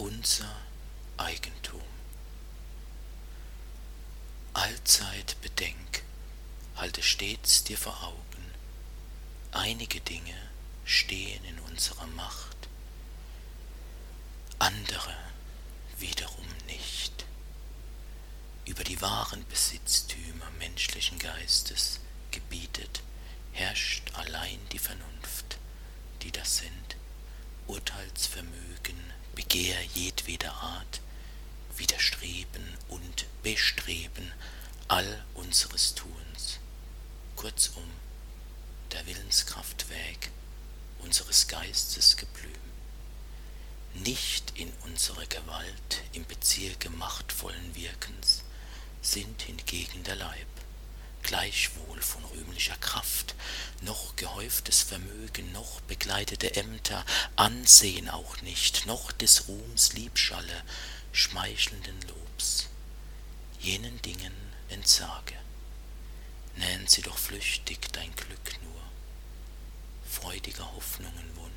unser Eigentum. Allzeit bedenk, halte stets dir vor Augen, einige Dinge stehen in unserer Macht, andere wiederum nicht. Über die wahren Besitztümer menschlichen Geistes gebietet, herrscht allein die Vernunft, die das sind, Urteilsvermögen, Begehr jedweder Art, Widerstreben und Bestreben all unseres Tuns, kurzum der Willenskraftweg unseres Geistes Geblüm. Nicht in unserer Gewalt im Bezirke machtvollen Wirkens sind hingegen der Leib, gleichwohl von rühmlicher Kraft, noch gehäuftes Vermögen, noch begleitete Ämter, Ansehen auch nicht, noch des Ruhms Liebschalle, schmeichelnden Lobs, jenen Dingen entsage. Nähren sie doch flüchtig dein Glück nur, freudiger Hoffnungen Wunsch,